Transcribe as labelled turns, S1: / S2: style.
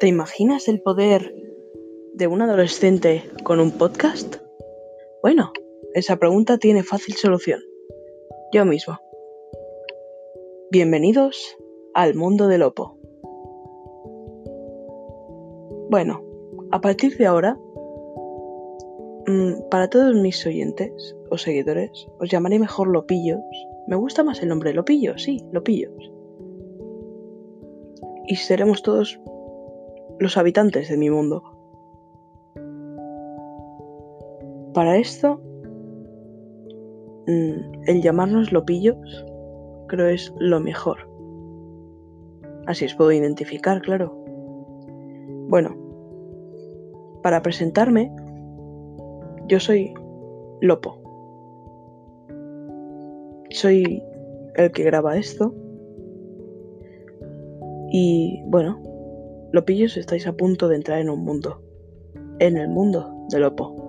S1: ¿Te imaginas el poder de un adolescente con un podcast? Bueno, esa pregunta tiene fácil solución. Yo mismo. Bienvenidos al mundo del Lopo. Bueno, a partir de ahora, mm, para todos mis oyentes o seguidores, os llamaré mejor Lopillos. Me gusta más el nombre Lopillos, sí, Lopillos. Y seremos todos los habitantes de mi mundo. Para esto, mm, el llamarnos lopillos creo es lo mejor. Así os puedo identificar, claro. Bueno, para presentarme, yo soy Lopo. Soy el que graba esto. Y bueno, Lopillos estáis a punto de entrar en un mundo. En el mundo de Lopo.